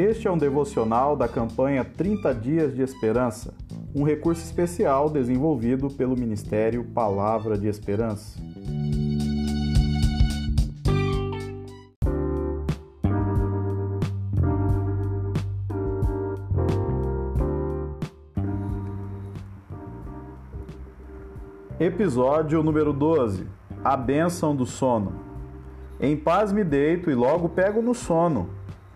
Este é um devocional da campanha 30 Dias de Esperança, um recurso especial desenvolvido pelo Ministério Palavra de Esperança. Episódio número 12 A Bênção do Sono. Em paz me deito e logo pego no sono,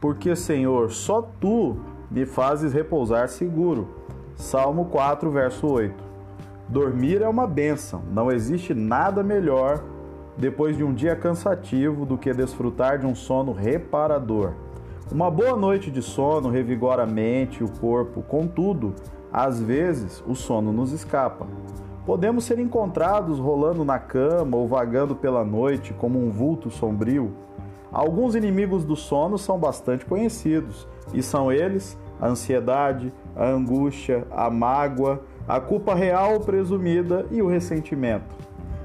porque, Senhor, só tu me fazes repousar seguro. Salmo 4, verso 8. Dormir é uma bênção, não existe nada melhor depois de um dia cansativo do que desfrutar de um sono reparador. Uma boa noite de sono revigora a mente e o corpo, contudo, às vezes o sono nos escapa. Podemos ser encontrados rolando na cama ou vagando pela noite como um vulto sombrio. Alguns inimigos do sono são bastante conhecidos, e são eles a ansiedade, a angústia, a mágoa, a culpa real ou presumida e o ressentimento.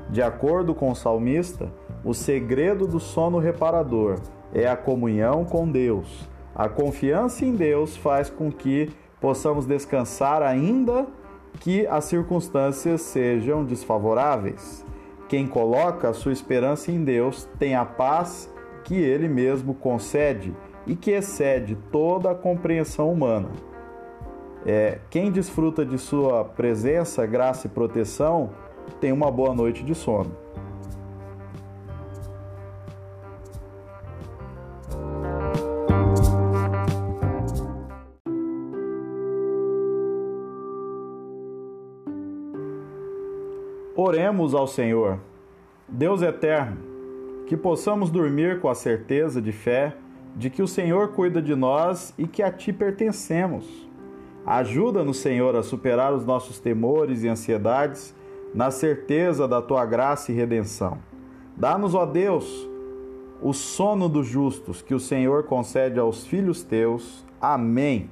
De acordo com o salmista, o segredo do sono reparador é a comunhão com Deus. A confiança em Deus faz com que possamos descansar ainda que as circunstâncias sejam desfavoráveis. Quem coloca sua esperança em Deus tem a paz que Ele mesmo concede e que excede toda a compreensão humana. É, quem desfruta de Sua presença, graça e proteção tem uma boa noite de sono. Oremos ao Senhor. Deus eterno, que possamos dormir com a certeza de fé de que o Senhor cuida de nós e que a Ti pertencemos. Ajuda-nos, Senhor, a superar os nossos temores e ansiedades na certeza da Tua graça e redenção. Dá-nos, ó Deus, o sono dos justos que o Senhor concede aos filhos Teus. Amém.